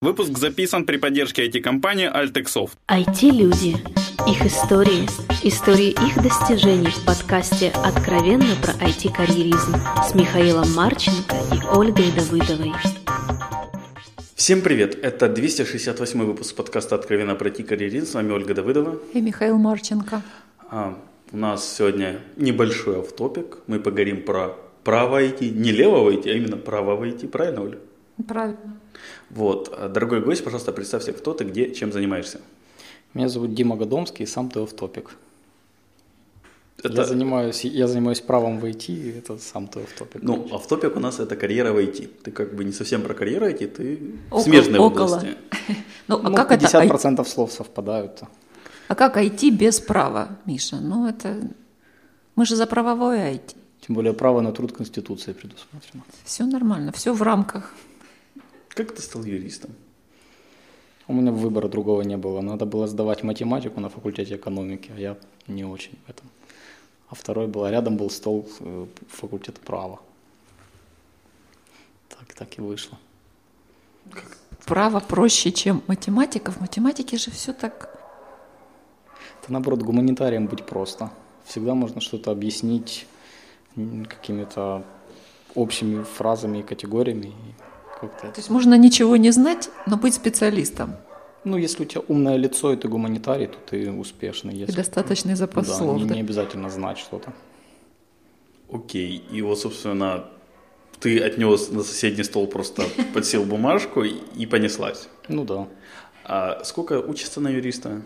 Выпуск записан при поддержке IT-компании Altexoft. IT-люди. Их истории. Истории их достижений в подкасте «Откровенно про IT-карьеризм» с Михаилом Марченко и Ольгой Давыдовой. Всем привет! Это 268 выпуск подкаста «Откровенно про IT-карьеризм». С вами Ольга Давыдова. И Михаил Марченко. А, у нас сегодня небольшой автопик. Мы поговорим про право IT, не левого IT, а именно право IT. Правильно, Оля? Правильно. Вот. Дорогой гость, пожалуйста, представься, кто ты, где, чем занимаешься. Меня зовут Дима Годомский, сам ты автопик. Это... Я, занимаюсь, я занимаюсь правом в IT, и это сам ты автопик. Ну, автопик у нас это карьера в IT. Ты как бы не совсем про карьеру IT, ты Около- смежной около. области. Ну, а Ну, как это? 50% слов совпадают. А как IT без права, Миша? Ну, это... Мы же за правовое IT. Тем более право на труд Конституции предусмотрено. Все нормально, все в рамках. Как ты стал юристом? У меня выбора другого не было. Надо было сдавать математику на факультете экономики, а я не очень в этом. А второй был, а рядом был стол э, факультета права. Так, так и вышло. Право проще, чем математика. В математике же все так... Это наоборот, гуманитарием быть просто. Всегда можно что-то объяснить какими-то общими фразами и категориями. И как-то То есть можно ничего не знать, но быть специалистом. Ну, если у тебя умное лицо и ты гуманитарий, то ты успешный. И Если... достаточный запас да, слов. не, да. не обязательно знать что-то. Окей. И вот, собственно, ты отнес на соседний стол просто подсел бумажку и и понеслась. Ну да. А сколько учится на юриста?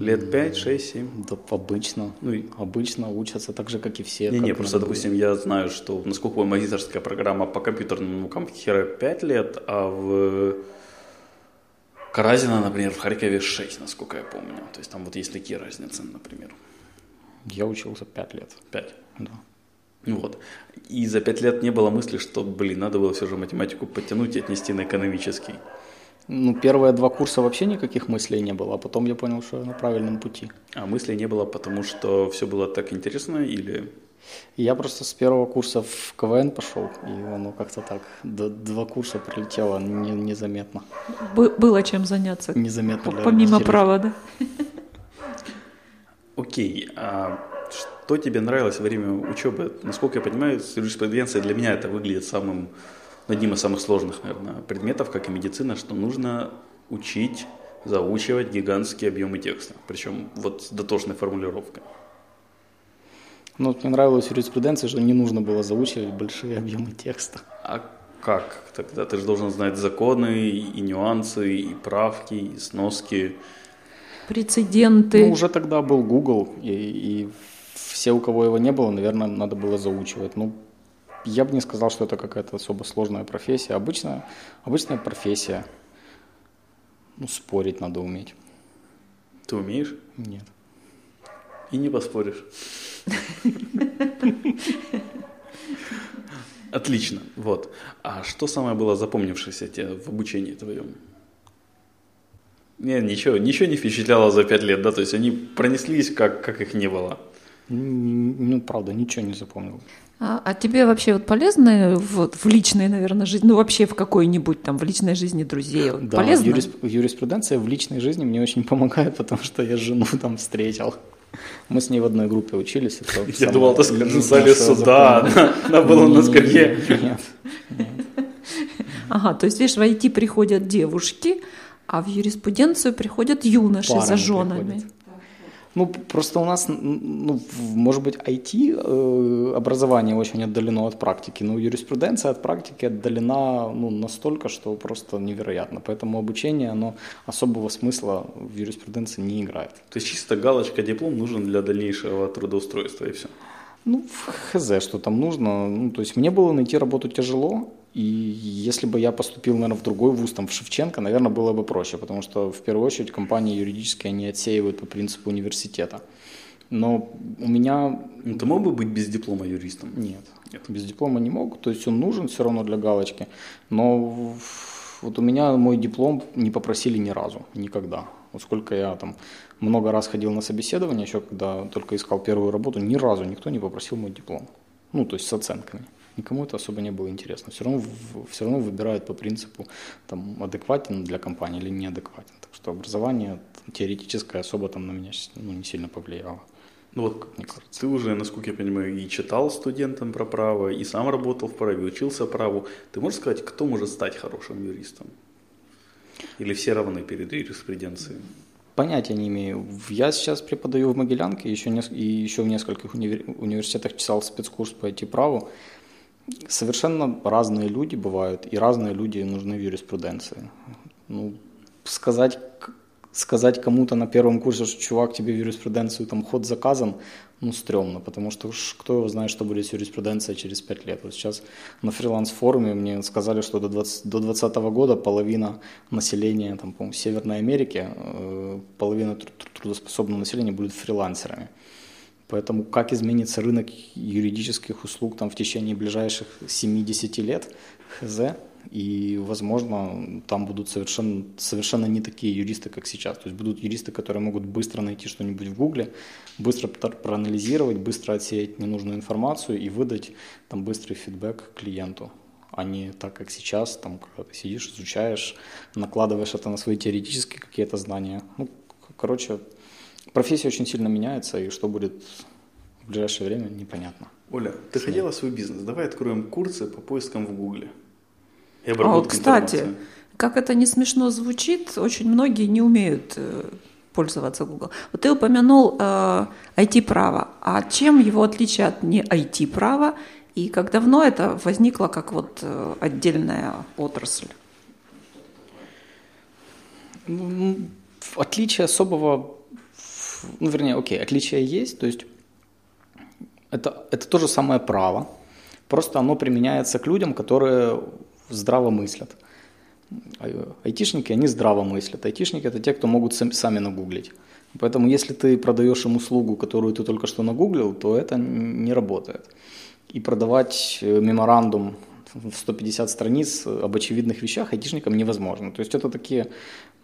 Лет 5, 6, 7? Да, обычно. Ну, Обычно учатся так же, как и все. Не, не, как просто, на- допустим, я знаю, что, насколько магистрская программа по компьютерным наукам хера 5 лет, а в Каразина, например, в Харькове 6, насколько я помню. То есть там вот есть такие разницы, например. Я учился 5 лет. 5. Да. Вот. И за 5 лет не было мысли, что, блин, надо было все же математику подтянуть и отнести на экономический. Ну, первые два курса вообще никаких мыслей не было, а потом я понял, что я на правильном пути. А мыслей не было, потому что все было так интересно или... Я просто с первого курса в КВН пошел, и оно как-то так, два курса пролетело не- незаметно. Бы- Было чем заняться. Незаметно для Помимо родителей. права, да? Окей, а что тебе нравилось во время учебы? Насколько я понимаю, юриспруденция для меня это выглядит самым, одним из самых сложных, наверное, предметов, как и медицина, что нужно учить, заучивать гигантские объемы текста, причем вот с дотошной формулировкой. Ну, вот мне нравилась юриспруденция, что не нужно было заучивать большие объемы текста. А как тогда? Ты же должен знать законы и нюансы, и правки, и сноски. Прецеденты. Ну, уже тогда был Google, и, и все, у кого его не было, наверное, надо было заучивать. Ну, я бы не сказал, что это какая-то особо сложная профессия. Обычная, обычная профессия. Ну, спорить надо уметь. Ты умеешь? Нет. И не поспоришь. Отлично. Вот. А что самое было запомнившееся тебе в обучении твоем? Не, ничего, ничего не впечатляло за пять лет, да? То есть они пронеслись, как, как их не было. Ну, правда, ничего не запомнил. А, а тебе вообще вот полезно вот, в личной, наверное, жизни, ну вообще в какой-нибудь там, в личной жизни друзей, вот, Да, полезно? юрис- юриспруденция в личной жизни мне очень помогает, потому что я жену там встретил. Мы с ней в одной группе учились. это Я самое думал, ты скажешь, в зале суда, она, была на скамье. Нет. Ага, то есть, видишь, в IT приходят девушки, а в юриспруденцию приходят юноши за Парами женами. приходят. Ну, просто у нас, ну, может быть, IT э, образование очень отдалено от практики, но юриспруденция от практики отдалена ну, настолько, что просто невероятно. Поэтому обучение, оно особого смысла в юриспруденции не играет. То есть чисто галочка, диплом нужен для дальнейшего трудоустройства и все. Ну, в хз, что там нужно. Ну, то есть мне было найти работу тяжело, и если бы я поступил, наверное, в другой вуз, там, в Шевченко, наверное, было бы проще, потому что, в первую очередь, компании юридические, они отсеивают по принципу университета. Но у меня Ну, ты мог бы быть без диплома юристом? нет. Нет. Без диплома не мог, то есть он нужен все равно для галочки, но вот у меня мой диплом не попросили ни разу, никогда. Вот сколько я там много раз ходил на собеседование, еще когда только искал первую работу, ни разу никто не попросил мой диплом. Ну, то есть с оценками. Никому это особо не было интересно. Все равно, все равно выбирают по принципу, там, адекватен для компании или неадекватен. Так что образование теоретическое особо там на меня ну, не сильно повлияло. Ну вот, мне кажется. Ты уже, насколько я понимаю, и читал студентам про право, и сам работал в праве, учился праву. Ты можешь сказать, кто может стать хорошим юристом? Или все равны перед юриспруденцией? Понятия не имею. Я сейчас преподаю в Могилянке, еще не, и еще в нескольких универ, университетах читал спецкурс по IT-праву. Совершенно разные люди бывают, и разные люди нужны в юриспруденции. Ну, сказать, сказать кому-то на первом курсе, что чувак, тебе в юриспруденцию там ход заказан, ну, стрёмно, потому что кто его знает, что будет с юриспруденцией через пять лет. Вот сейчас на фриланс-форуме мне сказали, что до 2020 до 20 года половина населения, там, по Северной Америки, э, половина трудоспособного населения будет фрилансерами. Поэтому как изменится рынок юридических услуг там, в течение ближайших 70 лет, хз, и, возможно, там будут совершенно, совершенно не такие юристы, как сейчас. То есть будут юристы, которые могут быстро найти что-нибудь в Гугле, быстро проанализировать, быстро отсеять ненужную информацию и выдать там быстрый фидбэк клиенту а не так, как сейчас, там, когда ты сидишь, изучаешь, накладываешь это на свои теоретические какие-то знания. Ну, короче, профессия очень сильно меняется, и что будет в ближайшее время, непонятно. Оля, ты Снять. хотела свой бизнес? Давай откроем курсы по поискам в Гугле. И а вот, кстати, информации. как это не смешно звучит, очень многие не умеют э, пользоваться Google. Вот ты упомянул э, IT-право. А чем его отличие от не IT-права? И как давно это возникло как вот э, отдельная отрасль? Ну, отличия особого, ну, вернее, окей, отличия есть, то есть это, это то же самое право, просто оно применяется к людям, которые здраво мыслят. Айтишники, они здраво мыслят. Айтишники – это те, кто могут сами нагуглить. Поэтому если ты продаешь им услугу, которую ты только что нагуглил, то это не работает. И продавать э, меморандум в 150 страниц об очевидных вещах айтишникам невозможно. То есть это такие,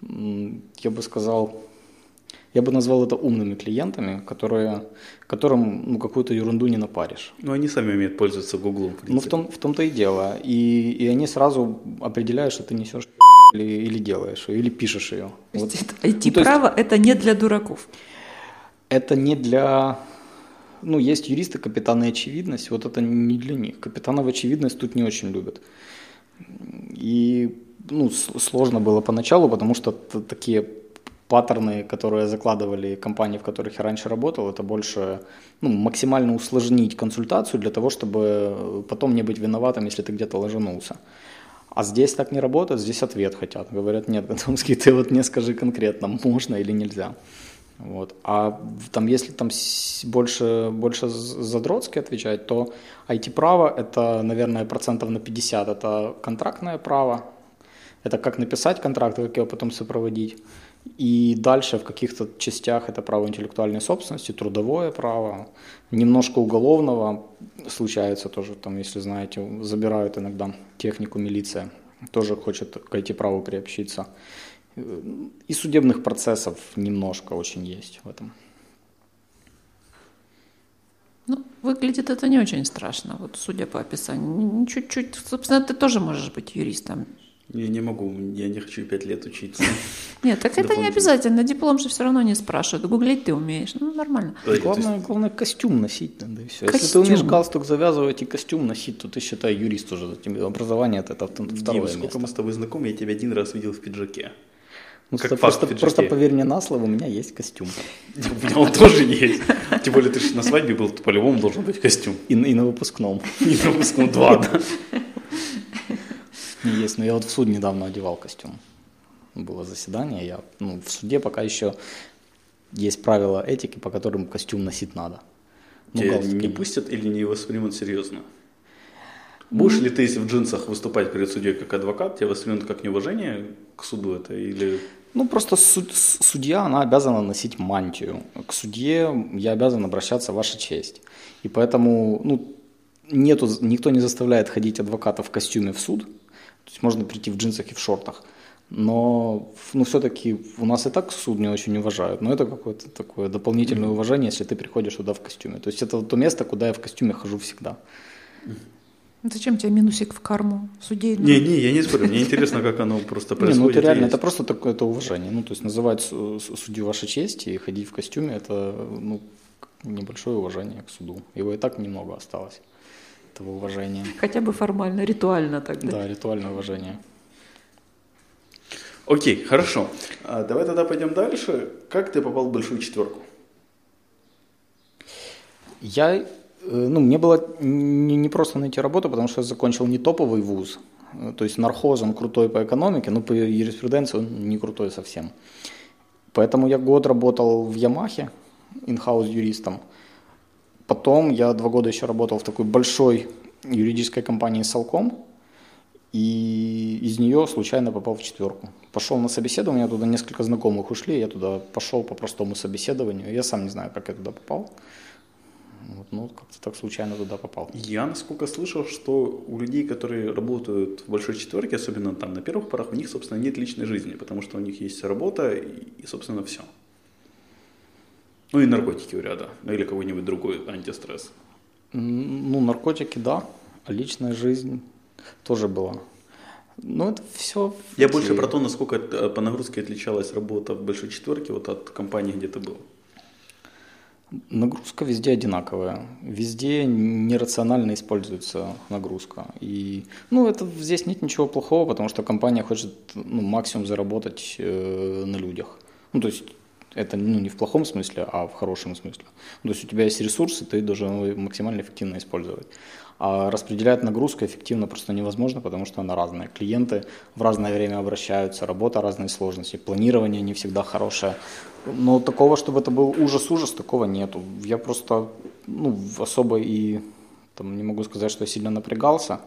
я бы сказал, я бы назвал это умными клиентами, которые, которым ну, какую-то ерунду не напаришь. Ну, они сами умеют пользоваться Гуглом, в Ну, в, том, в том-то и дело. И, и они сразу определяют, что ты несешь или, или делаешь или пишешь ее. Вот. IT-право ну, это не для дураков. Это не для... Ну, есть юристы, капитаны очевидность, вот это не для них. Капитанов очевидность тут не очень любят. И ну, сложно было поначалу, потому что такие паттерны, которые закладывали компании, в которых я раньше работал, это больше ну, максимально усложнить консультацию для того, чтобы потом не быть виноватым, если ты где-то ложанулся. А здесь так не работает, здесь ответ хотят. Говорят, нет, Готомский, ты вот мне скажи конкретно, можно или нельзя. Вот. А там, если там больше, больше задротски отвечать, то IT-право это, наверное, процентов на 50 это контрактное право, это как написать контракт, как его потом сопроводить. И дальше в каких-то частях это право интеллектуальной собственности, трудовое право, немножко уголовного случается тоже, там, если знаете, забирают иногда технику милиция, тоже хочет к IT-праву приобщиться. И судебных процессов немножко очень есть в этом. Ну, выглядит это не очень страшно, вот судя по описанию. Чуть-чуть, собственно, ты тоже можешь быть юристом. Я не могу, я не хочу пять лет учиться. Нет, так это не обязательно. Диплом же все равно не спрашивают. Гуглить ты умеешь. Ну, нормально. Главное, главное костюм носить надо и все. Если ты умеешь галстук завязывать и костюм носить, то ты, считай, юрист уже. Образование это второе место. сколько мы с тобой знакомы, я тебя один раз видел в пиджаке. Ну, как просто, просто поверь мне на слово, у меня есть костюм. У меня он тоже есть. Тем более, ты же на свадьбе был, по-любому должен быть костюм. И, и на выпускном. И на выпускном два, да. Есть, но я вот в суд недавно одевал костюм. Было заседание, я ну, в суде пока еще есть правила этики, по которым костюм носить надо. Ну, Тебя не пустят или не воспримут серьезно? Будешь ли ты в джинсах выступать перед судьей как адвокат, тебя воспримут как неуважение к суду это или... Ну, просто суд, судья, она обязана носить мантию. К судье я обязан обращаться ваша честь. И поэтому, ну, нету, никто не заставляет ходить адвоката в костюме в суд, то есть можно прийти в джинсах и в шортах. Но ну, все-таки у нас и так суд не очень уважают. Но это какое-то такое дополнительное уважение, если ты приходишь туда в костюме. То есть это то место, куда я в костюме хожу всегда. Зачем тебе минусик в карму судейную? Не, не, я не спорю. Мне интересно, как оно просто происходит. Не, ну это реально, это просто такое это уважение. Ну, то есть называть судью вашей чести и ходить в костюме, это ну, небольшое уважение к суду. Его и так немного осталось, этого уважения. Хотя бы формально, ритуально тогда. Да, ритуальное уважение. Окей, хорошо. А, давай тогда пойдем дальше. Как ты попал в большую четверку? Я, э, ну, мне было не, не просто найти работу, потому что я закончил не топовый вуз, то есть нархоз, он крутой по экономике, но по юриспруденции он не крутой совсем. Поэтому я год работал в Ямахе, инхаус юристом. Потом я два года еще работал в такой большой юридической компании Салком, и из нее случайно попал в четверку. Пошел на собеседование, туда несколько знакомых ушли, я туда пошел по простому собеседованию. Я сам не знаю, как я туда попал. Вот, ну, как-то так случайно туда попал. Я, насколько слышал, что у людей, которые работают в большой четверке, особенно там на первых порах, у них, собственно, нет личной жизни, потому что у них есть работа и, собственно, все. Ну и наркотики у ряда, ну или какой-нибудь другой антистресс. Ну, наркотики, да, а личная жизнь тоже была. Ну, это все... Я больше про то, насколько по нагрузке отличалась работа в большой четверке вот от компании, где ты был. Нагрузка везде одинаковая. Везде нерационально используется нагрузка. И, ну, это здесь нет ничего плохого, потому что компания хочет ну, максимум заработать э, на людях. Ну, то есть это ну, не в плохом смысле, а в хорошем смысле. Ну, то есть у тебя есть ресурсы, ты должен его максимально эффективно использовать. А распределять нагрузку эффективно просто невозможно, потому что она разная. Клиенты в разное время обращаются, работа разной сложности, планирование не всегда хорошее. Но такого, чтобы это был ужас-ужас, такого нету. Я просто ну, особо и там, не могу сказать, что я сильно напрягался.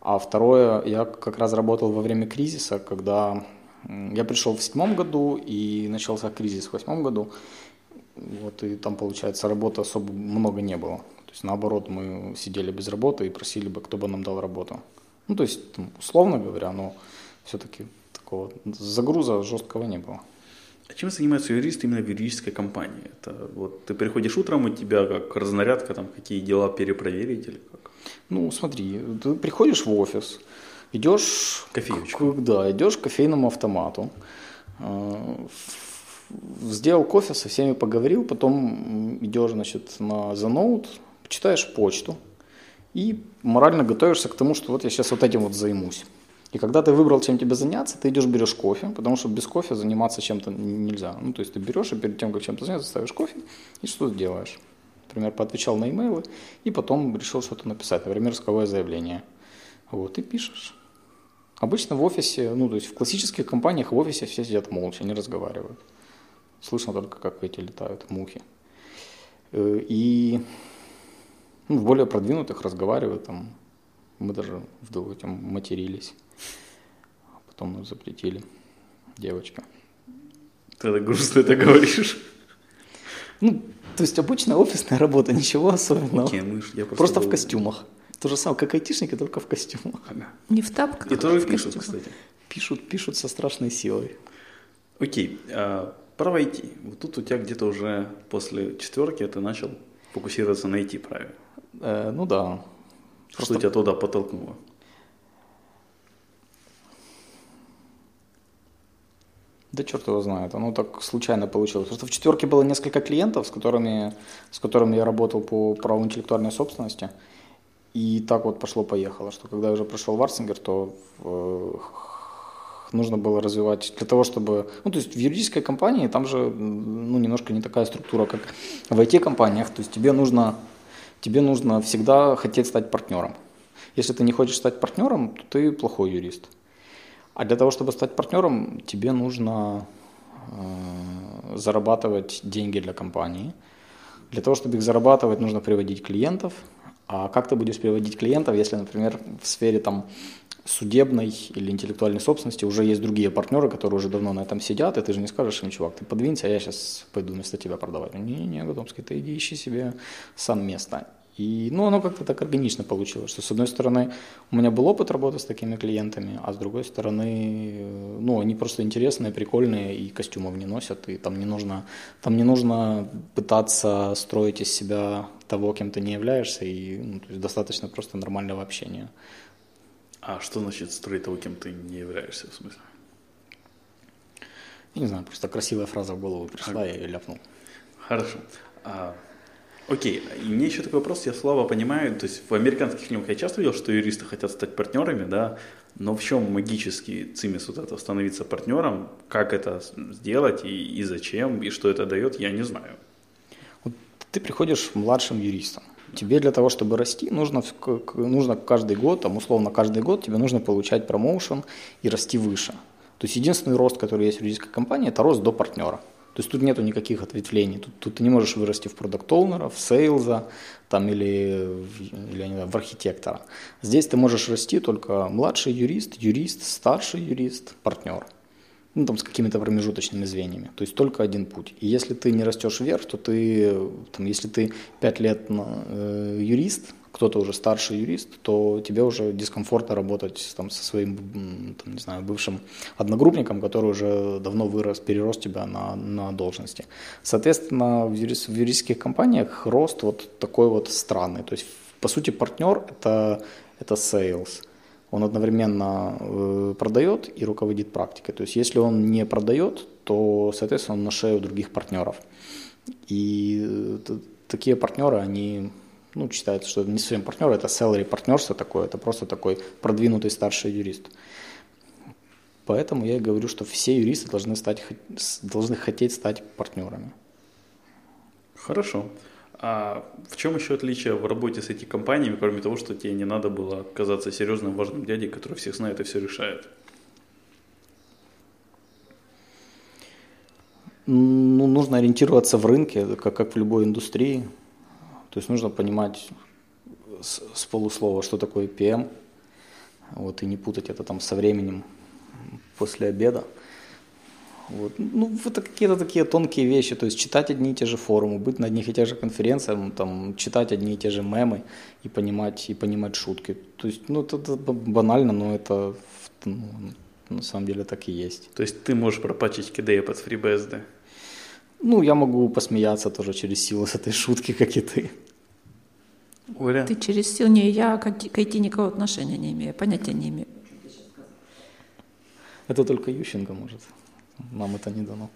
А второе, я как раз работал во время кризиса, когда я пришел в седьмом году и начался кризис в восьмом году. Вот, и там, получается, работы особо много не было. То есть, наоборот, мы сидели без работы и просили бы, кто бы нам дал работу. Ну, то есть, условно говоря, но все-таки такого загруза жесткого не было. А чем занимается юрист именно в юридической компании? Это вот ты приходишь утром, у тебя как разнарядка, там какие дела перепроверить или как? Ну, смотри, ты приходишь в офис, идешь... Кофеечку. К, да, идешь к кофейному автомату, э, сделал кофе, со всеми поговорил, потом идешь, значит, на заноут, читаешь почту и морально готовишься к тому, что вот я сейчас вот этим вот займусь. И когда ты выбрал, чем тебе заняться, ты идешь берешь кофе, потому что без кофе заниматься чем-то нельзя. Ну, то есть ты берешь и перед тем, как чем-то заняться, ставишь кофе и что-то делаешь. Например, поотвечал на имейлы и потом решил что-то написать, например, исковое заявление. Вот, и пишешь. Обычно в офисе, ну, то есть в классических компаниях в офисе все сидят молча, не разговаривают. Слышно только, как эти летают мухи. Э, и ну, в более продвинутых разговаривают, там, мы даже в этим матерились. Потом нас запретили. Девочка. Ты так грустно это говоришь. Ну, то есть обычная офисная работа, ничего особенного. Окей, мы я просто просто был... в костюмах. То же самое, как айтишники, только в костюмах. Ага. Не в тапках. И тоже пишут, кстати. Пишут, пишут со страшной силой. Окей, а, про IT. Вот тут у тебя где-то уже после четверки ты начал фокусироваться на IT, правильно? Э, ну да. Что Просто... тебя туда подтолкнуло? Да черт его знает, оно так случайно получилось. Просто в четверке было несколько клиентов, с которыми, с которыми я работал по праву интеллектуальной собственности. И так вот пошло-поехало, что когда я уже пришел в Арсингер, то э, нужно было развивать для того, чтобы... Ну, то есть в юридической компании там же ну, немножко не такая структура, как в IT-компаниях. То есть тебе нужно, тебе нужно всегда хотеть стать партнером. Если ты не хочешь стать партнером, то ты плохой юрист. А для того, чтобы стать партнером, тебе нужно э, зарабатывать деньги для компании. Для того, чтобы их зарабатывать, нужно приводить клиентов. А как ты будешь приводить клиентов, если, например, в сфере там, судебной или интеллектуальной собственности уже есть другие партнеры, которые уже давно на этом сидят, и ты же не скажешь им, чувак, ты подвинься, а я сейчас пойду вместо тебя продавать. Не-не, Готомский, ты иди ищи себе сам место. И, ну, оно как-то так органично получилось, что, с одной стороны, у меня был опыт работы с такими клиентами, а с другой стороны, ну, ну, они просто интересные, прикольные, и костюмов не носят, и там не нужно, там не нужно пытаться строить из себя того, кем ты не являешься, и ну, есть достаточно просто нормального общения. А что значит строить того, кем ты не являешься, в смысле? Я не знаю, просто красивая фраза в голову пришла, а... я ее ляпнул. Хорошо. А, окей, и мне еще такой вопрос, я слабо понимаю, то есть в американских фильмах я часто видел, что юристы хотят стать партнерами, да, но в чем магический цимис вот это становиться партнером, как это сделать и, и зачем, и что это дает, я не знаю. Вот ты приходишь младшим юристом, тебе для того, чтобы расти, нужно, нужно каждый год, там условно каждый год тебе нужно получать промоушен и расти выше. То есть единственный рост, который есть в юридической компании, это рост до партнера. То есть тут нету никаких ответвлений. Тут, тут ты не можешь вырасти в продукт оунера в сейлза там, или, или не знаю, в архитектора. Здесь ты можешь расти только младший юрист, юрист, старший юрист, партнер. Ну, там с какими-то промежуточными звеньями. То есть только один путь. И если ты не растешь вверх, то ты, там, если ты 5 лет э, юрист, кто-то уже старший юрист, то тебе уже дискомфортно работать там, со своим, там, не знаю, бывшим одногруппником, который уже давно вырос, перерос тебя на, на должности. Соответственно, в, юрис, в юридических компаниях рост вот такой вот странный. То есть, по сути, партнер это, это sales. Он одновременно э, продает и руководит практикой. То есть, если он не продает, то, соответственно, он на шею других партнеров. И э, такие партнеры, они ну, считается, что это не совсем партнер, это salary партнерство такое, это просто такой продвинутый старший юрист. Поэтому я и говорю, что все юристы должны, стать, должны хотеть стать партнерами. Хорошо. А в чем еще отличие в работе с этими компаниями, кроме того, что тебе не надо было казаться серьезным, важным дядей, который всех знает и все решает? Ну, нужно ориентироваться в рынке, как, как в любой индустрии. То есть нужно понимать с, с полуслова, что такое PM, вот, и не путать это там со временем после обеда. Вот. Ну, это какие-то такие тонкие вещи, то есть читать одни и те же форумы, быть на одних и тех же конференциях, там, читать одни и те же мемы и понимать, и понимать шутки. То есть, ну, это, это банально, но это ну, на самом деле так и есть. То есть ты можешь пропачить кидея под FreeBSD? Ну, я могу посмеяться тоже через силу с этой шутки, как и ты. Оля? Ты через силу, не, я к IT никакого отношения не имею, понятия не имею. Это только Ющенко может. Нам это не дано.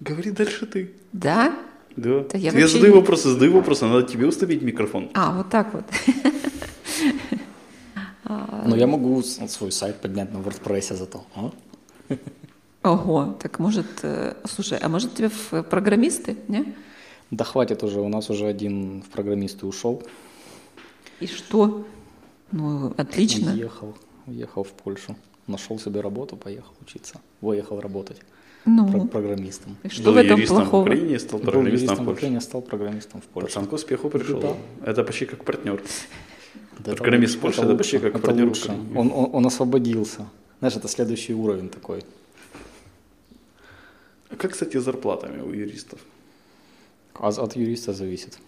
Говори дальше ты. Да? Да. да я, я задаю вопросы, задаю вопросы, надо тебе установить микрофон. А, вот так вот. Но я могу свой сайт поднять на WordPress зато. А? Ого, так может, э, слушай, а может тебе в программисты, не? Да хватит уже, у нас уже один в программисты ушел. И что? Ну, отлично. Уехал, уехал в Польшу. Нашел себе работу, поехал учиться. Выехал работать. Ну, Про- программистом. И что Был в этом юристом плохого? в Украине, стал программистом в в Украине, стал программистом в Польше. Пацан к успеху пришел. Да. Это почти как партнер. Да, Программист в Польше, это почти как это партнер он, он освободился. Знаешь, это следующий уровень такой. А как, кстати, с зарплатами у юристов? А от юриста зависит.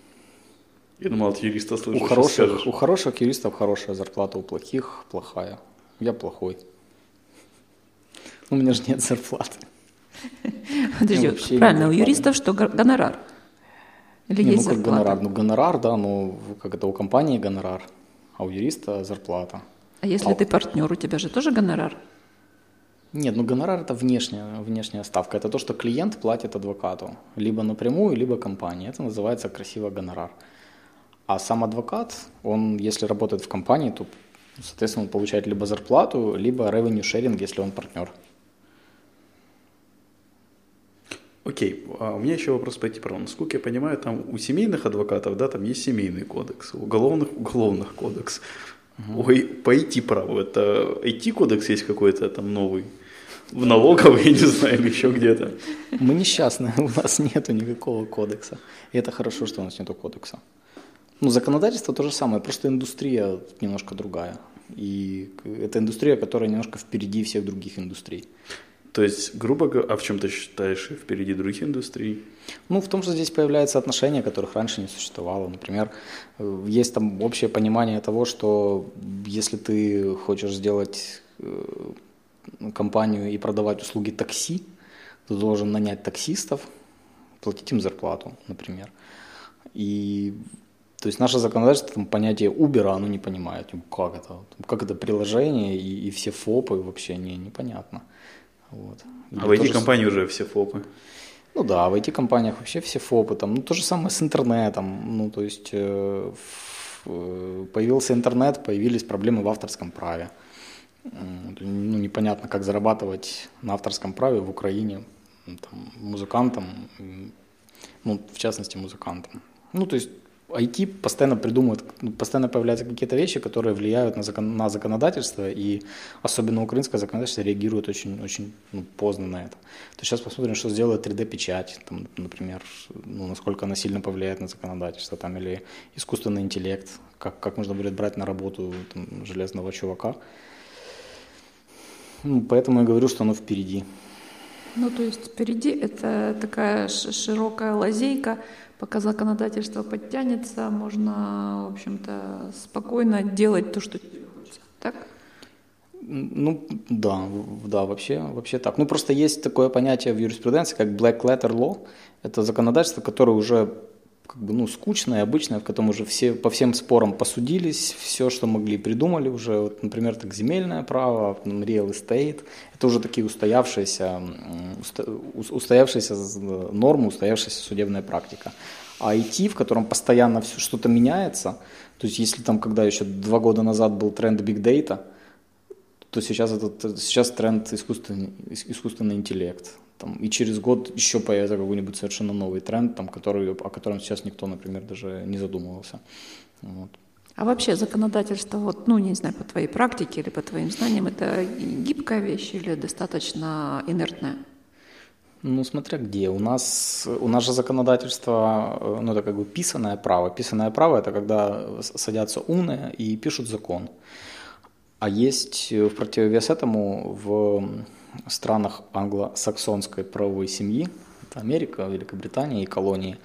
Я думал, от юриста слышу, у хороших, у хороших юристов хорошая зарплата, у плохих плохая. Я плохой. У меня же нет зарплаты. Подожди, правильно, у юристов что, гонорар? Или не, есть ну, как зарплата? гонорар? Ну, гонорар, да, но как это у компании гонорар, а у юриста зарплата. А если а... ты партнер, у тебя же тоже гонорар? Нет, ну гонорар это внешняя, внешняя ставка. Это то, что клиент платит адвокату. Либо напрямую, либо компании. Это называется красиво гонорар. А сам адвокат, он, если работает в компании, то, соответственно, он получает либо зарплату, либо revenue sharing, если он партнер. Окей, а у меня еще вопрос по IT-праву. Насколько я понимаю, там у семейных адвокатов, да, там есть семейный кодекс, у уголовных – уголовных кодекс. Угу. Ой, по IT-праву, это IT-кодекс есть какой-то там новый? В налоговой, я не знаю, еще где-то. Мы несчастны, у нас нету никакого кодекса. И это хорошо, что у нас нету кодекса. Ну, законодательство то же самое, просто индустрия немножко другая. И это индустрия, которая немножко впереди всех других индустрий. То есть, грубо говоря, а в чем ты считаешь впереди других индустрий? Ну, в том, что здесь появляются отношения, которых раньше не существовало. Например, э, есть там общее понимание того, что если ты хочешь сделать э, компанию и продавать услуги такси, ты должен нанять таксистов, платить им зарплату, например. И то есть наше законодательство, там, понятие Uber, оно не понимает, как это, как это приложение и, и все ФОПы вообще не, непонятно. Вот. А в IT-компании уже все ФОПы? Ну да, в IT-компаниях вообще все ФОПы. Там, ну то же самое с интернетом. Ну то есть э, э, появился интернет, появились проблемы в авторском праве. Ну, непонятно, как зарабатывать на авторском праве в Украине там, музыкантам, ну, в частности, музыкантам. Ну, то есть IT постоянно придумывает, ну, постоянно появляются какие-то вещи, которые влияют на, закон, на законодательство, и особенно украинское законодательство реагирует очень, очень ну, поздно на это. То сейчас посмотрим, что сделает 3D-печать, там, например, ну, насколько она сильно повлияет на законодательство, там, или искусственный интеллект, как, как можно будет брать на работу там, железного чувака. Ну, поэтому я говорю, что оно впереди. Ну, то есть впереди это такая широкая лазейка, пока законодательство подтянется, можно, в общем-то, спокойно делать то, что тебе хочется. Так? Ну, да, да, вообще, вообще так. Ну, просто есть такое понятие в юриспруденции, как black letter law. Это законодательство, которое уже как бы, ну, скучное, обычное, в котором уже все, по всем спорам посудились, все, что могли, придумали уже. Вот, например, так земельное право, real estate. Это уже такие устоявшиеся, устоявшиеся нормы, устоявшаяся судебная практика. А IT, в котором постоянно все что-то меняется, то есть если там, когда еще два года назад был тренд big data, то сейчас, этот, сейчас тренд искусственный, искусственный интеллект. Там, и через год еще появится какой-нибудь совершенно новый тренд, там, который, о котором сейчас никто, например, даже не задумывался. Вот. А вообще законодательство, вот, ну, не знаю, по твоей практике или по твоим знаниям, это гибкая вещь или достаточно инертная? Ну, смотря где. У нас, у нас же законодательство, э, ну, это как бы писанное право. Писанное право – это когда садятся умные и пишут закон. А есть в противовес этому в странах англосаксонской правовой семьи, это Америка, Великобритания и колонии,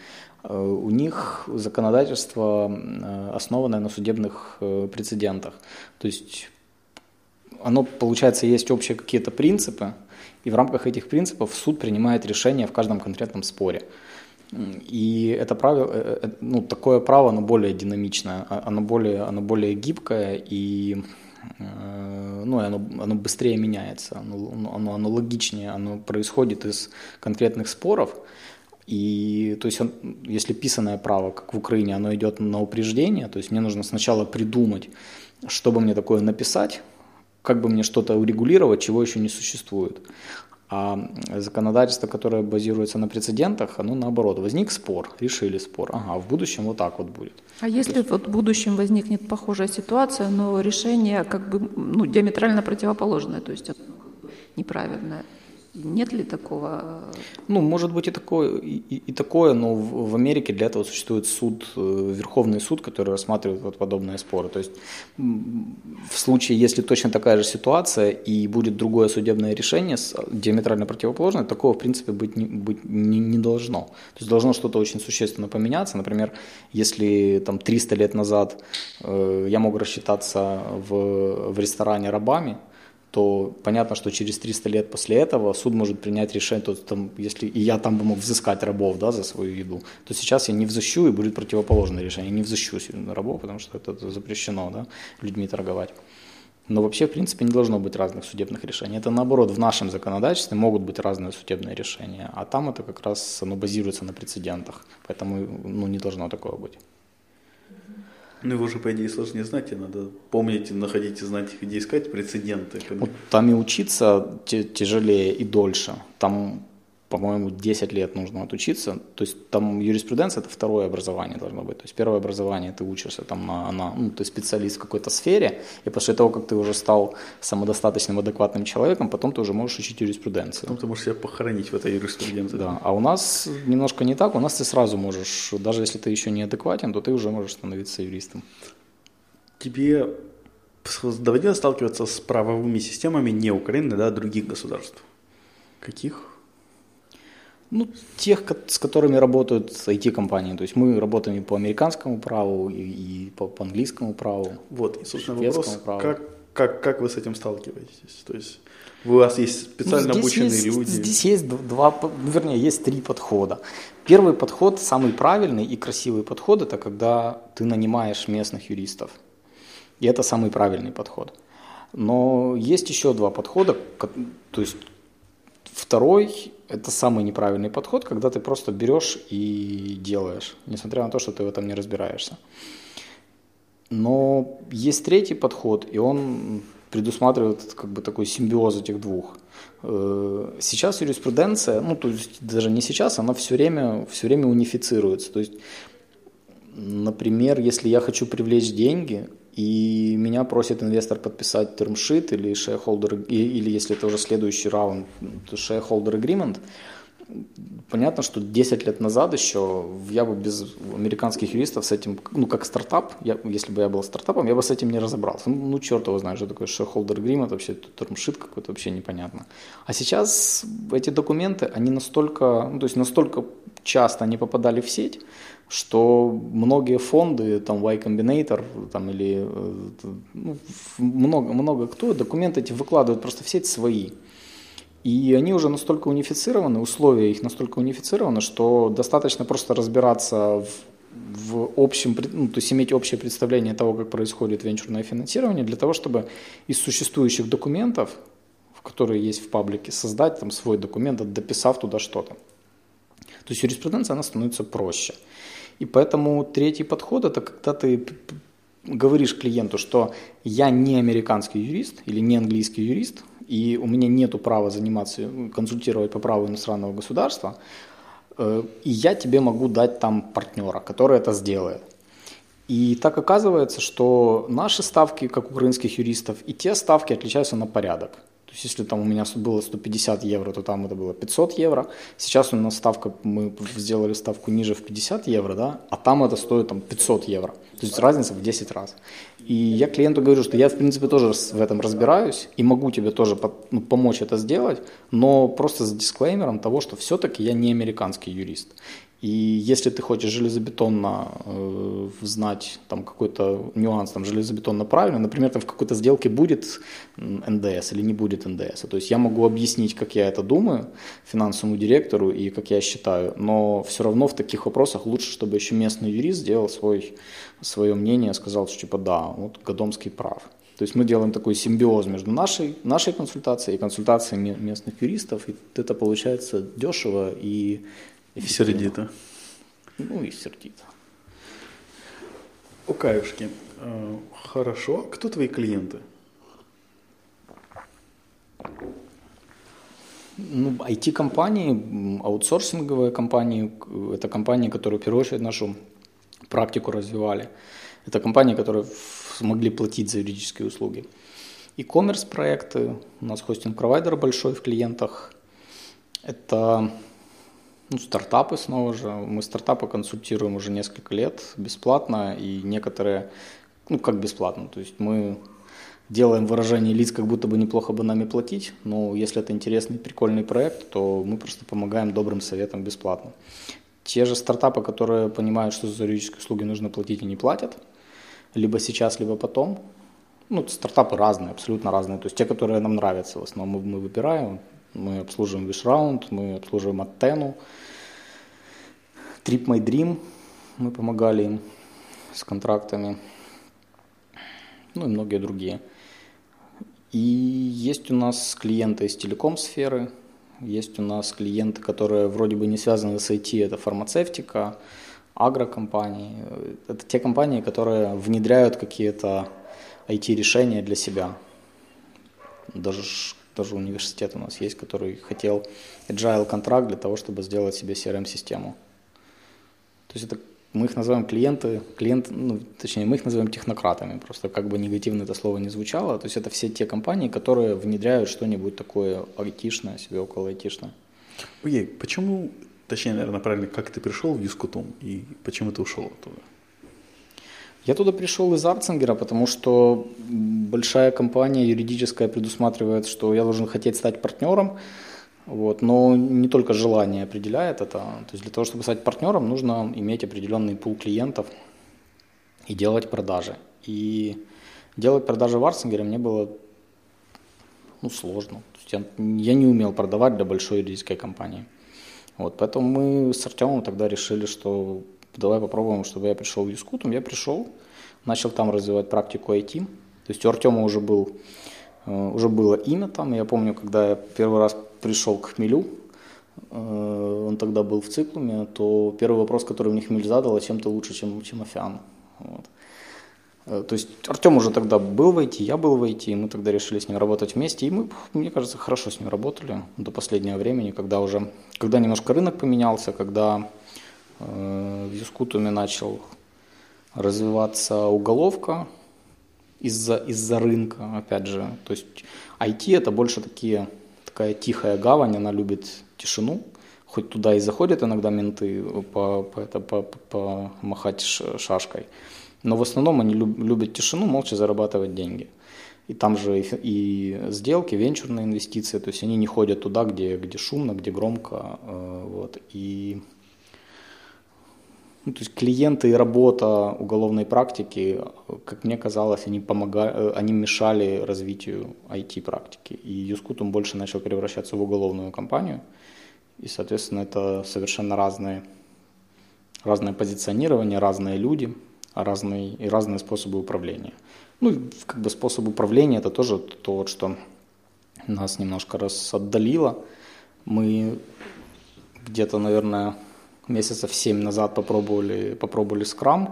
э, у них законодательство э, основанное на судебных э, прецедентах. То есть оно, получается, есть общие какие-то принципы, и в рамках этих принципов суд принимает решение в каждом конкретном споре. И это право, ну, такое право, оно более динамичное, а, оно более, оно более гибкое, и Э, ну, оно, оно быстрее меняется, оно, оно, оно логичнее, оно происходит из конкретных споров. И то есть, он, если писанное право, как в Украине, оно идет на упреждение, то есть мне нужно сначала придумать, чтобы мне такое написать, как бы мне что-то урегулировать, чего еще не существует. А законодательство, которое базируется на прецедентах, оно наоборот. Возник спор, решили спор. Ага, в будущем вот так вот будет. А если вот в будущем возникнет похожая ситуация, но решение как бы ну, диаметрально противоположное, то есть неправильное, нет ли такого? Ну, может быть и такое, и, и такое, но в, в Америке для этого существует суд, э, Верховный суд, который рассматривает вот подобные споры. То есть в случае, если точно такая же ситуация и будет другое судебное решение, диаметрально противоположное, такого в принципе быть не, быть не, не должно. То есть должно что-то очень существенно поменяться. Например, если там 300 лет назад э, я мог рассчитаться в, в ресторане рабами, то понятно, что через 300 лет после этого суд может принять решение, то там, если и я там бы мог взыскать рабов да, за свою еду, то сейчас я не взыщу и будет противоположное решение, не взыщу рабов, потому что это запрещено да, людьми торговать. Но вообще, в принципе, не должно быть разных судебных решений. Это наоборот, в нашем законодательстве могут быть разные судебные решения, а там это как раз оно базируется на прецедентах, поэтому ну, не должно такого быть. Ну, его же, по идее, сложнее знать, и надо помнить, находить и знать, где искать прецеденты. Вот там и учиться тяжелее и дольше. Там по-моему, 10 лет нужно отучиться. То есть там юриспруденция – это второе образование должно быть. То есть первое образование ты учишься там на, на ну, ты специалист в какой-то сфере, и после того, как ты уже стал самодостаточным, адекватным человеком, потом ты уже можешь учить юриспруденцию. Потом ты можешь себя похоронить в этой юриспруденции. Да, а у нас немножко не так. У нас ты сразу можешь, даже если ты еще не адекватен, то ты уже можешь становиться юристом. Тебе доводилось сталкиваться с правовыми системами не Украины, да, а других государств? Каких? Ну, тех, с которыми работают IT-компании. То есть мы работаем и по американскому праву, и, и по, по английскому праву. Вот, и, собственно, вопрос, праву. как как, как вы с этим сталкиваетесь? То есть у вас есть специально ну, обученные есть, люди? Здесь есть два, ну, вернее, есть три подхода. Первый подход, самый правильный и красивый подход, это когда ты нанимаешь местных юристов. И это самый правильный подход. Но есть еще два подхода. То есть второй – это самый неправильный подход, когда ты просто берешь и делаешь, несмотря на то, что ты в этом не разбираешься. Но есть третий подход, и он предусматривает как бы такой симбиоз этих двух. Э, сейчас юриспруденция, ну то есть даже не сейчас, она все время, все время унифицируется. То есть, например, если я хочу привлечь деньги, и меня просит инвестор подписать термшит или shareholder, или если это уже следующий раунд, shareholder agreement, понятно, что 10 лет назад еще я бы без американских юристов с этим, ну, как стартап, я, если бы я был стартапом, я бы с этим не разобрался. Ну, ну черт его знает, что такое shareholder agreement, вообще термшит какой-то, вообще непонятно. А сейчас эти документы, они настолько, ну, то есть настолько часто они попадали в сеть, что многие фонды, там Y Combinator, там или э, ну, много, много кто, документы эти выкладывают просто в сеть свои. И они уже настолько унифицированы, условия их настолько унифицированы, что достаточно просто разбираться в, в общем, ну, то есть иметь общее представление того, как происходит венчурное финансирование, для того, чтобы из существующих документов, которые есть в паблике, создать там свой документ, дописав туда что-то. То есть юриспруденция, она становится проще. И поэтому третий подход – это когда ты говоришь клиенту, что я не американский юрист или не английский юрист, и у меня нет права заниматься, консультировать по праву иностранного государства, э, и я тебе могу дать там партнера, который это сделает. И так оказывается, что наши ставки, как украинских юристов, и те ставки отличаются на порядок. То есть если там у меня было 150 евро, то там это было 500 евро. Сейчас у нас ставка, мы сделали ставку ниже в 50 евро, да, а там это стоит там 500 евро. То есть разница в 10 раз. И я клиенту говорю, что я в принципе тоже в этом разбираюсь и могу тебе тоже ну, помочь это сделать, но просто с дисклеймером того, что все-таки я не американский юрист. И если ты хочешь железобетонно э, знать там какой-то нюанс, там железобетонно правильно, например, там в какой-то сделке будет НДС или не будет НДС. То есть я могу объяснить, как я это думаю финансовому директору и как я считаю, но все равно в таких вопросах лучше, чтобы еще местный юрист сделал свой, свое мнение, сказал, что типа да, вот Годомский прав. То есть мы делаем такой симбиоз между нашей, нашей консультацией и консультацией местных юристов, и это получается дешево и и сердито. Ну и сердито. У Каюшки. Э, хорошо. Кто твои клиенты? Ну, IT-компании, аутсорсинговые компании, это компании, которые в первую очередь нашу практику развивали. Это компании, которые смогли платить за юридические услуги. E-commerce проекты, у нас хостинг-провайдер большой в клиентах. Это ну, стартапы снова же. Мы стартапы консультируем уже несколько лет бесплатно, и некоторые, ну как бесплатно, то есть мы делаем выражение лиц, как будто бы неплохо бы нами платить, но если это интересный, прикольный проект, то мы просто помогаем добрым советам бесплатно. Те же стартапы, которые понимают, что за юридические услуги нужно платить и не платят, либо сейчас, либо потом, ну, стартапы разные, абсолютно разные. То есть те, которые нам нравятся, в основном мы выбираем, мы обслуживаем Wishround, мы обслуживаем Attenu, Trip My Dream, мы помогали им с контрактами, ну и многие другие. И есть у нас клиенты из телеком-сферы, есть у нас клиенты, которые вроде бы не связаны с IT, это фармацевтика, агрокомпании. Это те компании, которые внедряют какие-то IT-решения для себя. Даже тоже университет у нас есть, который хотел agile контракт для того, чтобы сделать себе CRM-систему. То есть это мы их называем клиенты, клиент, ну, точнее, мы их называем технократами, просто как бы негативно это слово не звучало. То есть это все те компании, которые внедряют что-нибудь такое айтишное, себе около айтишное. Ой, почему, точнее, наверное, правильно, как ты пришел в Юскутум и почему ты ушел оттуда? Я туда пришел из Арцингера, потому что большая компания юридическая предусматривает, что я должен хотеть стать партнером, вот, но не только желание определяет это. То есть для того, чтобы стать партнером, нужно иметь определенный пул клиентов и делать продажи. И делать продажи в Арсенгере мне было ну, сложно. Я, я не умел продавать для большой юридической компании. Вот, поэтому мы с Артемом тогда решили, что давай попробуем, чтобы я пришел в Юскутум. Я пришел, начал там развивать практику IT. То есть у Артема уже, был, э, уже было имя там. Я помню, когда я первый раз пришел к Хмелю, э, он тогда был в циклуме, то первый вопрос, который мне Хмель задал, а чем ты лучше, чем, Афиан. Вот. Э, то есть Артем уже тогда был в IT, я был в IT, и мы тогда решили с ним работать вместе, и мы, мне кажется, хорошо с ним работали до последнего времени, когда уже, когда немножко рынок поменялся, когда в Юскутуме начал развиваться уголовка из-за из рынка, опять же, то есть IT это больше такие, такая тихая гавань, она любит тишину, хоть туда и заходят иногда менты по, по, это, по, по, помахать шашкой, но в основном они любят тишину, молча зарабатывать деньги. И там же и сделки, венчурные инвестиции, то есть они не ходят туда, где, где шумно, где громко. Э, вот. И ну, то есть клиенты и работа уголовной практики, как мне казалось, они, помогали, они мешали развитию IT-практики. И Юскутум больше начал превращаться в уголовную компанию. И, соответственно, это совершенно разные, разное позиционирование, разные люди – разные, и разные способы управления. Ну, как бы способ управления это тоже то, что нас немножко раз отдалило. Мы где-то, наверное, месяцев семь назад попробовали, попробовали Scrum,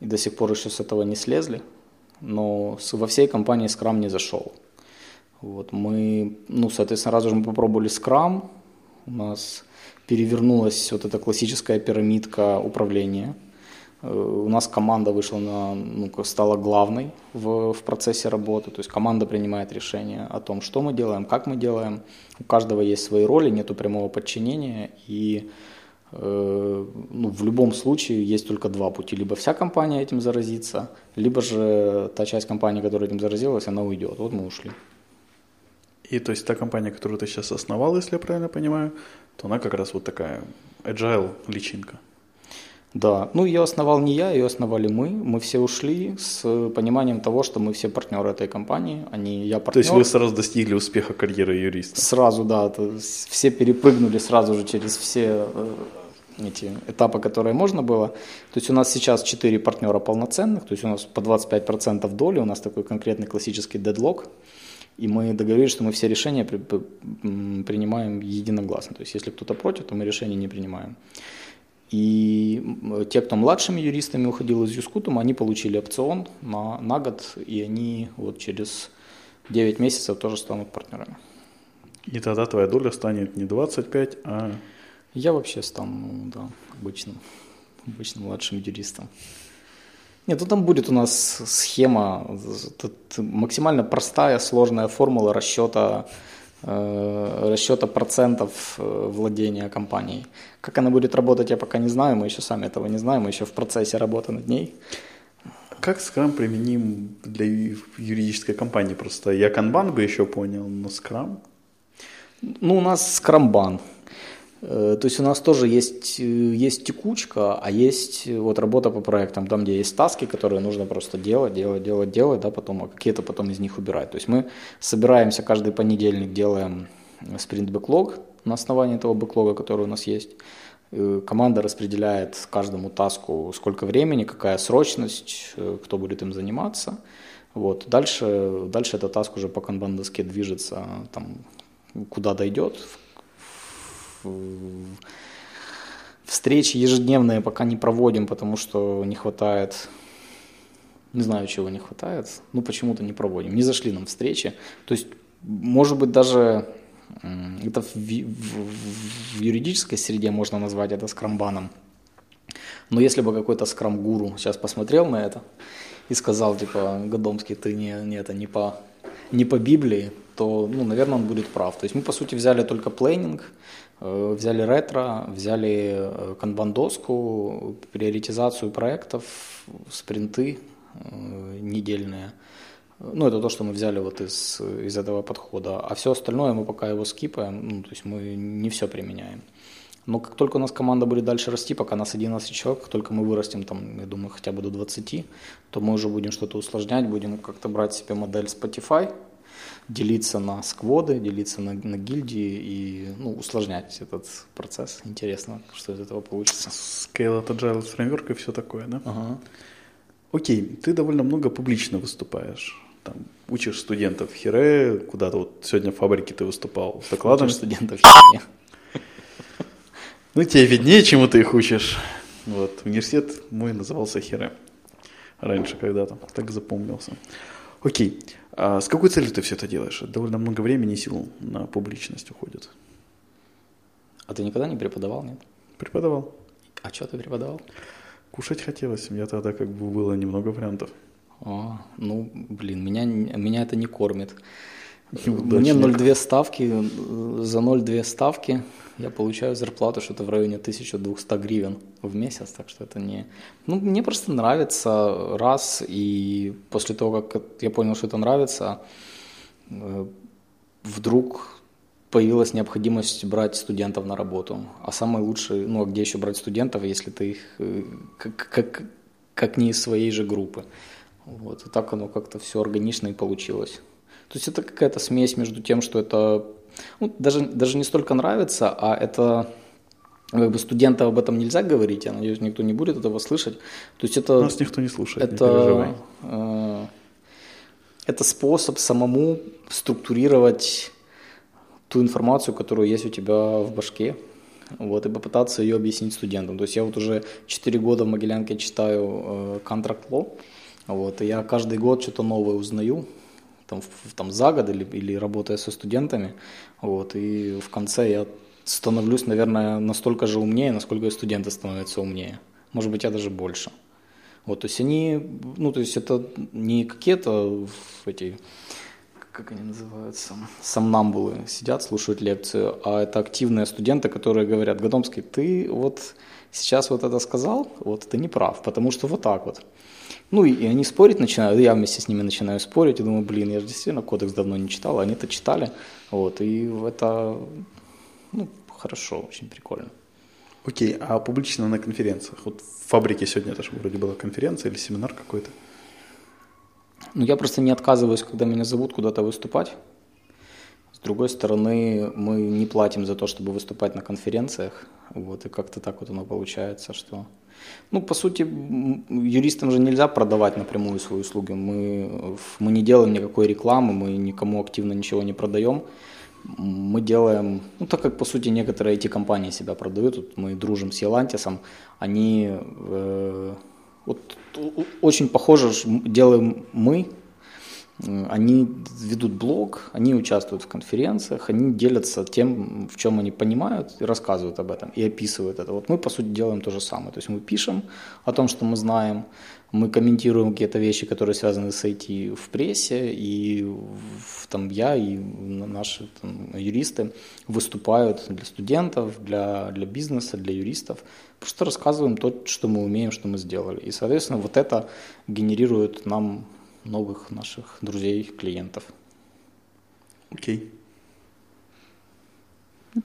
и до сих пор еще с этого не слезли. Но во всей компании Scrum не зашел. Вот мы, ну, соответственно, сразу же мы попробовали Scrum, у нас перевернулась вот эта классическая пирамидка управления – Э, у нас команда вышла на, ну, стала главной в, в процессе работы, то есть команда принимает решение о том, что мы делаем, как мы делаем. У каждого есть свои роли, нету прямого подчинения, и ну, в любом случае есть только два пути. Либо вся компания этим заразится, либо же та часть компании, которая этим заразилась, она уйдет. Вот мы ушли. И то есть та компания, которую ты сейчас основал, если я правильно понимаю, то она как раз вот такая agile личинка. Да, ну ее основал не я, ее основали мы. Мы все ушли с пониманием того, что мы все партнеры этой компании, а не я партнер. То есть вы сразу достигли успеха карьеры юриста? Сразу, да. все перепрыгнули сразу же через все э, эти этапы, которые можно было. То есть у нас сейчас 4 партнера полноценных, то есть у нас по 25% доли, у нас такой конкретный классический дедлог. И мы договорились, что мы все решения принимаем единогласно. То есть если кто-то против, то мы решения не принимаем. И те, кто младшими юристами уходил из Юскутума, они получили опцион на, на год, и они вот через 9 месяцев тоже станут партнерами. И тогда твоя доля станет не 25, а... Я вообще стану, да, обычным, обычным младшим юристом. Нет, ну там будет у нас схема, максимально простая, сложная формула расчета Э, расчета процентов э, владения компанией. Как она будет работать, я пока не знаю, мы еще сами этого не знаем, мы еще в процессе работы над ней. Как скрам применим для юридической компании? Просто я канбан бы еще понял, но скрам? Ну, у нас скрамбан. Э, то есть у нас тоже есть, э, есть текучка, а есть э, вот работа по проектам, там, где есть таски, которые нужно просто делать, делать, делать, делать, да, потом, а какие-то потом из них убирать. То есть мы собираемся каждый понедельник, делаем спринт-бэклог на основании того бэклога, который у нас есть. Команда распределяет каждому таску, сколько времени, какая срочность, кто будет им заниматься. Вот. Дальше, дальше эта таск уже по канбан движется, там, куда дойдет, Встречи ежедневные пока не проводим, потому что не хватает, не знаю, чего не хватает, ну почему-то не проводим. Не зашли нам встречи. То есть, может быть, даже это в, в, в юридической среде можно назвать это скрамбаном. Но если бы какой-то скрам-гуру сейчас посмотрел на это и сказал, типа, Годомский, ты не, не, это, не, по, не по Библии, то, ну, наверное, он будет прав. То есть мы, по сути, взяли только плейнинг, взяли ретро, взяли э, канбан-доску, приоритизацию проектов, спринты э, недельные. Ну, это то, что мы взяли вот из, из этого подхода. А все остальное мы пока его скипаем, ну, то есть мы не все применяем. Но как только у нас команда будет дальше расти, пока нас 11 человек, как только мы вырастем, там, я думаю, хотя бы до 20, то мы уже будем что-то усложнять, будем как-то брать себе модель Spotify, делиться на скводы, делиться на, на гильдии и ну, усложнять этот процесс. Интересно, что из этого получится. Scale от Agile Framework и все такое, да? Ага. Окей, ты довольно много публично выступаешь. Там, учишь студентов в Хире, куда-то вот сегодня в фабрике ты выступал с докладом. Учишь студентов в Хире. Ну, тебе виднее, чему ты их учишь. Вот, университет мой назывался Хире. Раньше когда-то, так запомнился. Окей, а с какой целью ты все это делаешь? Довольно много времени и сил на публичность уходит. А ты никогда не преподавал, нет? Преподавал. А что ты преподавал? Кушать хотелось, у меня тогда как бы было немного вариантов. А, ну, блин, меня, меня это не кормит. Мне 0,2 ставки, за 0,2 ставки я получаю зарплату что-то в районе 1200 гривен в месяц, так что это не... Ну, мне просто нравится раз, и после того, как я понял, что это нравится, э, вдруг появилась необходимость брать студентов на работу. А самый лучший, ну, а где еще брать студентов, если ты их э, как, как, как не из своей же группы. Вот, и так оно как-то все органично и получилось. То есть это какая-то смесь между тем, что это ну, даже, даже не столько нравится, а это как бы студентам об этом нельзя говорить, я надеюсь, никто не будет этого слышать. То есть это... Нас никто не слушает, это, не э, это способ самому структурировать ту информацию, которая есть у тебя в башке, вот, и попытаться ее объяснить студентам. То есть я вот уже 4 года в Могилянке читаю э, contract law, вот, и я каждый год что-то новое узнаю, там, там за год или, или работая со студентами, вот, и в конце я становлюсь, наверное, настолько же умнее, насколько и студенты становятся умнее. Может быть, я даже больше. Вот, то есть они, ну, то есть это не какие-то эти, как они называются, сомнамбулы сидят, слушают лекцию, а это активные студенты, которые говорят, Годомский, ты вот сейчас вот это сказал, вот ты не прав, потому что вот так вот. Ну и, и они спорить начинают, я вместе с ними начинаю спорить, и думаю, блин, я же действительно кодекс давно не читал, они это читали, вот, и это, ну, хорошо, очень прикольно. Окей, а публично на конференциях? Вот в фабрике сегодня это же вроде была конференция или семинар какой-то. Ну, я просто не отказываюсь, когда меня зовут куда-то выступать. С другой стороны, мы не платим за то, чтобы выступать на конференциях. Вот, и как-то так вот оно получается, что... Ну, по сути, юристам же нельзя продавать напрямую свои услуги. Мы, мы не делаем никакой рекламы, мы никому активно ничего не продаем. Мы делаем, ну, так как, по сути, некоторые эти компании себя продают, вот мы дружим с Елантисом, они э, вот, очень похоже делаем мы, они ведут блог, они участвуют в конференциях, они делятся тем, в чем они понимают, и рассказывают об этом, и описывают это. Вот мы, по сути, делаем то же самое. То есть мы пишем о том, что мы знаем, мы комментируем какие-то вещи, которые связаны с IT в прессе, и там я и наши там, юристы выступают для студентов, для, для бизнеса, для юристов. Просто рассказываем то, что мы умеем, что мы сделали. И, соответственно, вот это генерирует нам новых наших друзей, клиентов. Окей.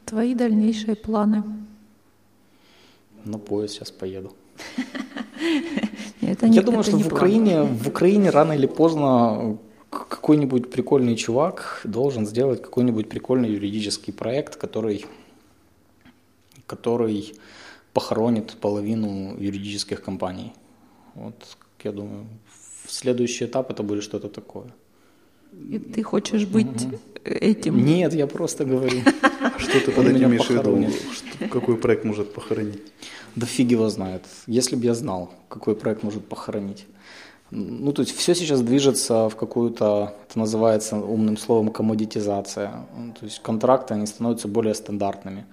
Твои дальнейшие планы? На поезд сейчас поеду. Это не, Я думаю, что в Украине, в Украине рано или поздно какой-нибудь прикольный чувак должен сделать какой-нибудь прикольный юридический проект, который, который похоронит половину юридических компаний. Вот, я думаю, следующий этап это будет что-то такое. И ты хочешь быть угу. этим? Нет, я просто говорю. Что ты под этим имеешь в виду? Какой проект может похоронить? Да фиг его знает. Если бы я знал, какой проект может похоронить. Ну, то есть все сейчас движется в какую-то, это называется умным словом, коммодитизация. То есть контракты, они становятся более стандартными.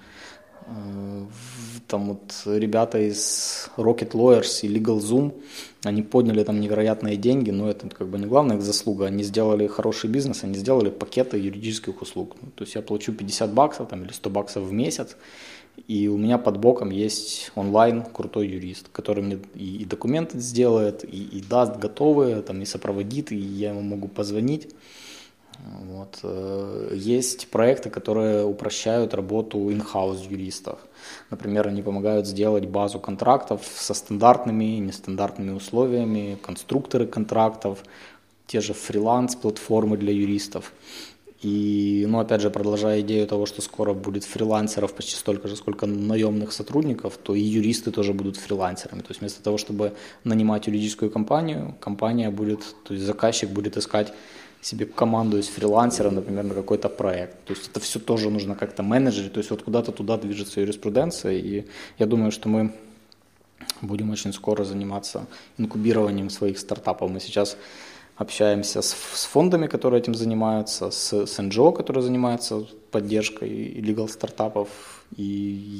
Там вот ребята из Rocket Lawyers и Legal Zoom, они подняли там невероятные деньги, но это как бы не главная их заслуга, они сделали хороший бизнес, они сделали пакеты юридических услуг. То есть я плачу 50 баксов там, или 100 баксов в месяц, и у меня под боком есть онлайн крутой юрист, который мне и, и документы сделает, и, и даст готовые, там, и сопроводит, и я ему могу позвонить. Вот. Э, есть проекты, которые упрощают работу in-house юристов. Например, они помогают сделать базу контрактов со стандартными и нестандартными условиями, конструкторы контрактов, те же фриланс-платформы для юристов. И, ну, опять же, продолжая идею того, что скоро будет фрилансеров почти столько же, сколько наемных сотрудников, то и юристы тоже будут фрилансерами. То есть вместо того, чтобы нанимать юридическую компанию, компания будет, то есть заказчик будет искать себе команду из фрилансера, например, на какой-то проект. То есть это все тоже нужно как-то менеджерить, то есть вот куда-то туда движется юриспруденция, и я думаю, что мы будем очень скоро заниматься инкубированием своих стартапов. Мы сейчас общаемся с, с фондами, которые этим занимаются, с, с NGO, которые занимаются поддержкой legal стартапов, и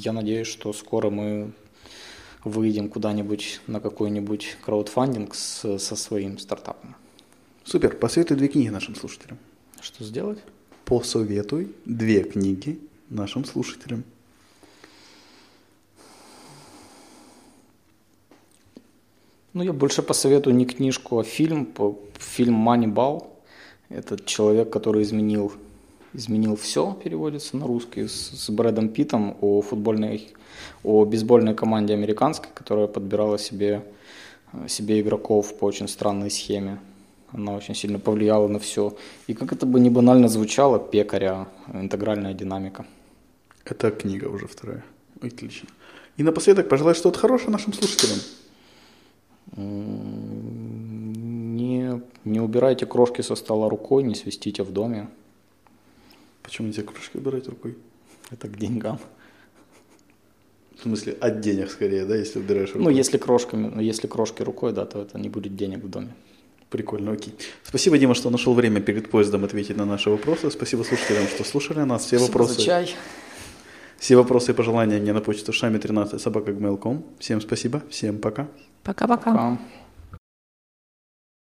я надеюсь, что скоро мы выйдем куда-нибудь на какой-нибудь краудфандинг с, со своим стартапом. Супер. Посоветуй две книги нашим слушателям. Что сделать? Посоветуй две книги нашим слушателям. Ну, я больше посоветую не книжку, а фильм. Фильм «Moneyball». Это человек, который изменил, изменил все, переводится на русский, с, с Брэдом Питом о футбольной, о бейсбольной команде американской, которая подбирала себе, себе игроков по очень странной схеме. Она очень сильно повлияла на все. И как это бы не банально звучало, пекаря, интегральная динамика. Это книга уже вторая. Отлично. И напоследок пожелай что-то хорошее нашим слушателям. Не, не убирайте крошки со стола рукой, не свистите в доме. Почему нельзя крошки убирать рукой? Это к деньгам. В смысле, от денег скорее, да, если убираешь рукой? Ну, если крошками, ну, если крошки рукой, да, то это не будет денег в доме. Прикольно, окей. Спасибо, Дима, что нашел время перед поездом ответить на наши вопросы. Спасибо слушателям, что слушали нас. Все Спасибо вопросы. За чай. Все вопросы и пожелания мне на почту шами 13 собака Всем спасибо, всем пока. Пока-пока.